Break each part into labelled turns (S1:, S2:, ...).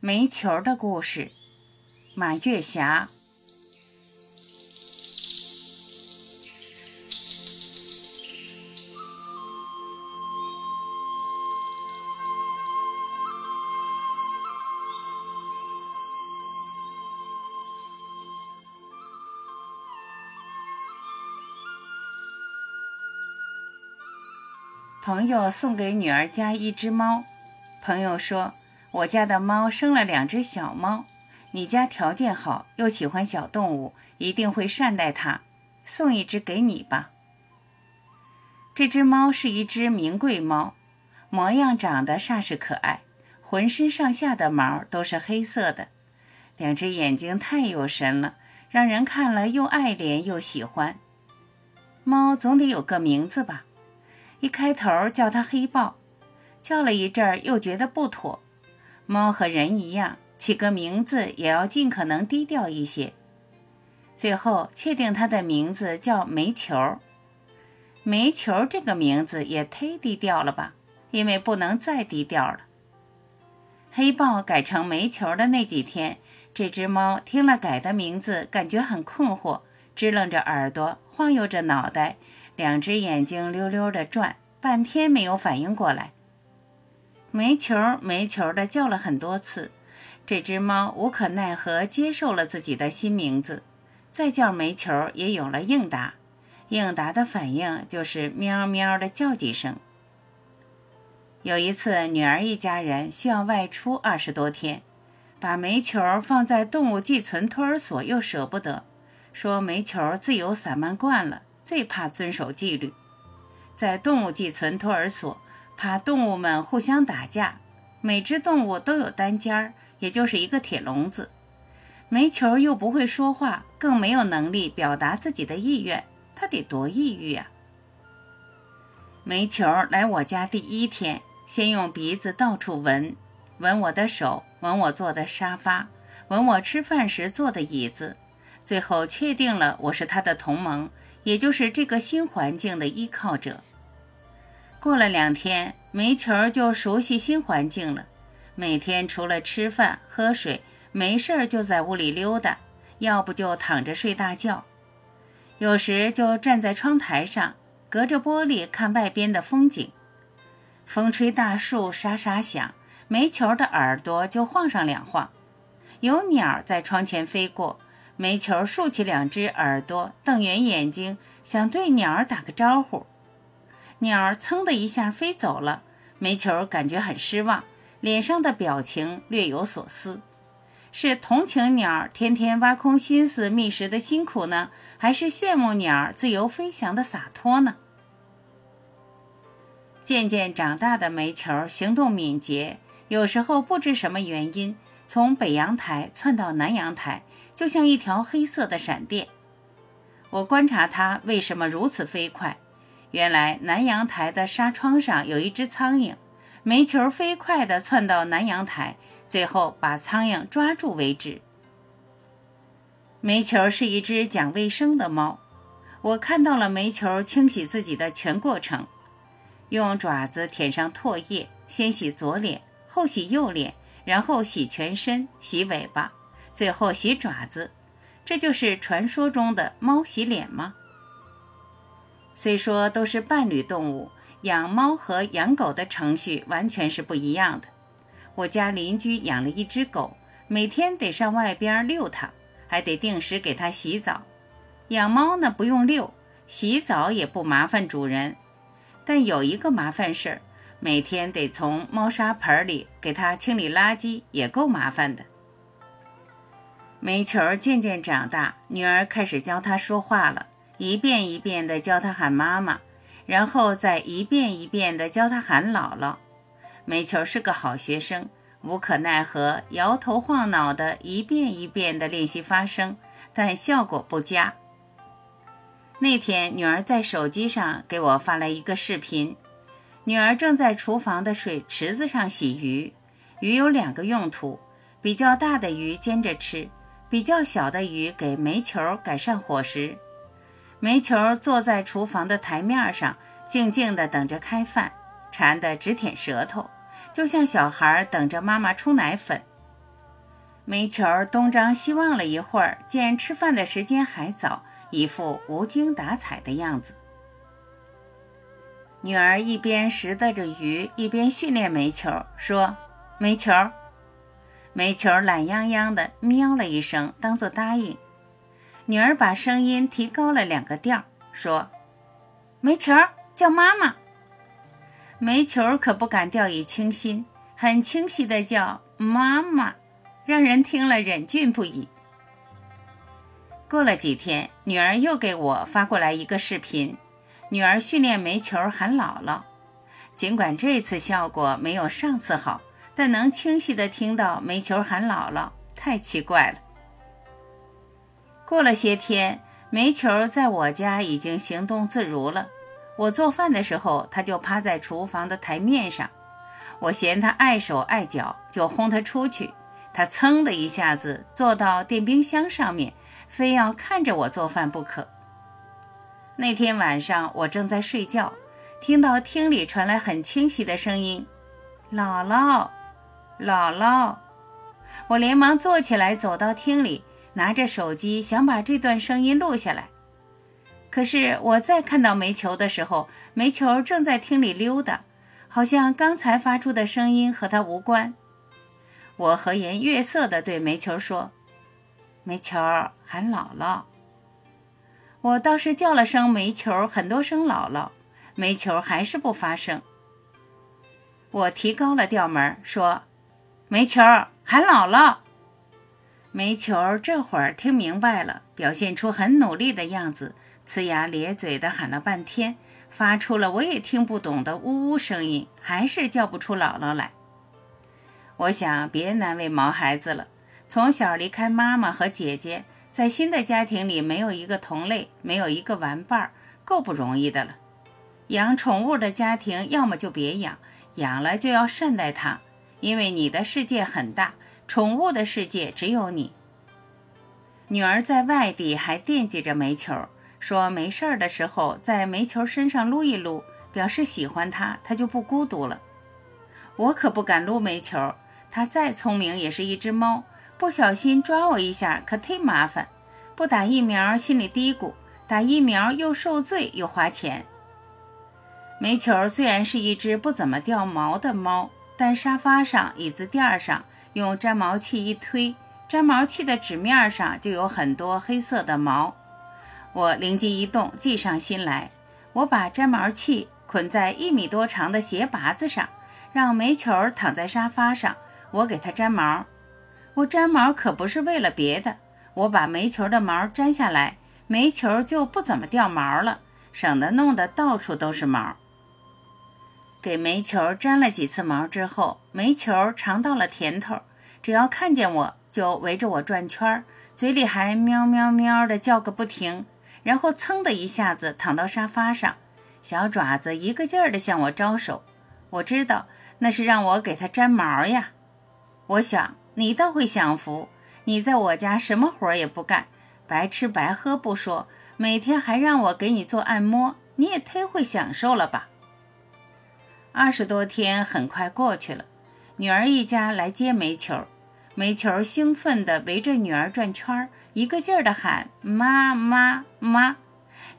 S1: 煤球的故事，马月霞。朋友送给女儿家一只猫，朋友说。我家的猫生了两只小猫，你家条件好，又喜欢小动物，一定会善待它。送一只给你吧。这只猫是一只名贵猫，模样长得煞是可爱，浑身上下的毛都是黑色的，两只眼睛太有神了，让人看了又爱怜又喜欢。猫总得有个名字吧？一开头叫它黑豹，叫了一阵儿又觉得不妥。猫和人一样，起个名字也要尽可能低调一些。最后确定它的名字叫煤球。煤球这个名字也忒低调了吧？因为不能再低调了。黑豹改成煤球的那几天，这只猫听了改的名字，感觉很困惑，支棱着耳朵，晃悠着脑袋，两只眼睛溜溜的转，半天没有反应过来。煤球，煤球的叫了很多次，这只猫无可奈何接受了自己的新名字，再叫煤球也有了应答。应答的反应就是喵喵的叫几声。有一次，女儿一家人需要外出二十多天，把煤球放在动物寄存托儿所又舍不得，说煤球自由散漫惯了，最怕遵守纪律，在动物寄存托儿所。怕动物们互相打架，每只动物都有单尖儿，也就是一个铁笼子。煤球又不会说话，更没有能力表达自己的意愿，它得多抑郁啊！煤球来我家第一天，先用鼻子到处闻，闻我的手，闻我坐的沙发，闻我吃饭时坐的椅子，最后确定了我是他的同盟，也就是这个新环境的依靠者。过了两天，煤球就熟悉新环境了。每天除了吃饭喝水，没事儿就在屋里溜达，要不就躺着睡大觉。有时就站在窗台上，隔着玻璃看外边的风景。风吹大树沙沙响，煤球的耳朵就晃上两晃。有鸟在窗前飞过，煤球竖起两只耳朵，瞪圆眼睛，想对鸟儿打个招呼。鸟儿噌的一下飞走了，煤球感觉很失望，脸上的表情略有所思，是同情鸟儿天天挖空心思觅食的辛苦呢，还是羡慕鸟儿自由飞翔的洒脱呢？渐渐长大的煤球行动敏捷，有时候不知什么原因，从北阳台窜到南阳台，就像一条黑色的闪电。我观察它为什么如此飞快。原来南阳台的纱窗上有一只苍蝇，煤球飞快地窜到南阳台，最后把苍蝇抓住为止。煤球是一只讲卫生的猫，我看到了煤球清洗自己的全过程：用爪子舔上唾液，先洗左脸，后洗右脸，然后洗全身，洗尾巴，最后洗爪子。这就是传说中的猫洗脸吗？虽说都是伴侣动物，养猫和养狗的程序完全是不一样的。我家邻居养了一只狗，每天得上外边遛它，还得定时给它洗澡。养猫呢，不用遛，洗澡也不麻烦主人，但有一个麻烦事儿，每天得从猫砂盆里给它清理垃圾，也够麻烦的。煤球渐渐长大，女儿开始教它说话了。一遍一遍地教他喊妈妈，然后再一遍一遍地教他喊姥姥。煤球是个好学生，无可奈何，摇头晃脑的一遍一遍地练习发声，但效果不佳。那天，女儿在手机上给我发来一个视频，女儿正在厨房的水池子上洗鱼。鱼有两个用途，比较大的鱼煎着吃，比较小的鱼给煤球改善伙食。煤球坐在厨房的台面上，静静地等着开饭，馋得直舔舌头，就像小孩等着妈妈冲奶粉。煤球东张西望了一会儿，见吃饭的时间还早，一副无精打采的样子。女儿一边拾掇着鱼，一边训练煤球，说：“煤球。”煤球懒洋洋的喵了一声，当做答应。女儿把声音提高了两个调，说：“煤球叫妈妈。”煤球可不敢掉以轻心，很清晰的叫妈妈。让人听了忍俊不已。过了几天，女儿又给我发过来一个视频，女儿训练煤球喊姥姥。尽管这次效果没有上次好，但能清晰的听到煤球喊姥姥，太奇怪了。过了些天，煤球在我家已经行动自如了。我做饭的时候，它就趴在厨房的台面上。我嫌它碍手碍脚，就轰它出去。他噌的一下子坐到电冰箱上面，非要看着我做饭不可。那天晚上我正在睡觉，听到厅里传来很清晰的声音：“姥姥，姥姥！”我连忙坐起来，走到厅里，拿着手机想把这段声音录下来。可是我再看到煤球的时候，煤球正在厅里溜达，好像刚才发出的声音和他无关。我和颜悦色地对煤球说：“煤球喊姥姥。”我倒是叫了声煤球，很多声姥姥，煤球还是不发声。我提高了调门说：“煤球喊姥姥。”煤球这会儿听明白了，表现出很努力的样子，呲牙咧嘴的喊了半天，发出了我也听不懂的呜呜声音，还是叫不出姥姥来。我想别难为毛孩子了。从小离开妈妈和姐姐，在新的家庭里没有一个同类，没有一个玩伴，够不容易的了。养宠物的家庭，要么就别养，养了就要善待它，因为你的世界很大，宠物的世界只有你。女儿在外地还惦记着煤球，说没事儿的时候在煤球身上撸一撸，表示喜欢它，它就不孤独了。我可不敢撸煤球。它再聪明也是一只猫，不小心抓我一下可忒麻烦。不打疫苗心里嘀咕，打疫苗又受罪又花钱。煤球虽然是一只不怎么掉毛的猫，但沙发上、椅子垫上用粘毛器一推，粘毛器的纸面上就有很多黑色的毛。我灵机一动，计上心来，我把粘毛器捆在一米多长的鞋拔子上，让煤球躺在沙发上。我给它粘毛，我粘毛可不是为了别的，我把煤球的毛粘下来，煤球就不怎么掉毛了，省得弄得到处都是毛。给煤球粘了几次毛之后，煤球尝到了甜头，只要看见我就围着我转圈儿，嘴里还喵喵喵的叫个不停，然后噌的一下子躺到沙发上，小爪子一个劲儿的向我招手，我知道那是让我给它粘毛呀。我想你倒会享福，你在我家什么活也不干，白吃白喝不说，每天还让我给你做按摩，你也忒会享受了吧？二十多天很快过去了，女儿一家来接煤球，煤球兴奋地围着女儿转圈儿，一个劲儿地喊妈妈妈，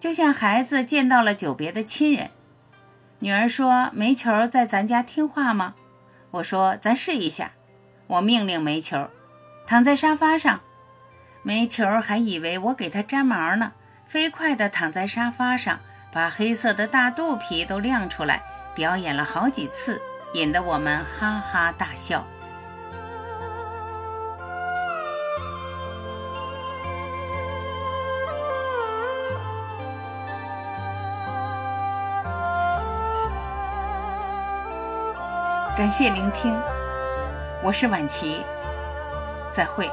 S1: 就像孩子见到了久别的亲人。女儿说：“煤球在咱家听话吗？”我说：“咱试一下。”我命令煤球躺在沙发上，煤球还以为我给它粘毛呢，飞快地躺在沙发上，把黑色的大肚皮都亮出来，表演了好几次，引得我们哈哈大笑。感谢聆听。我是婉琪，再会。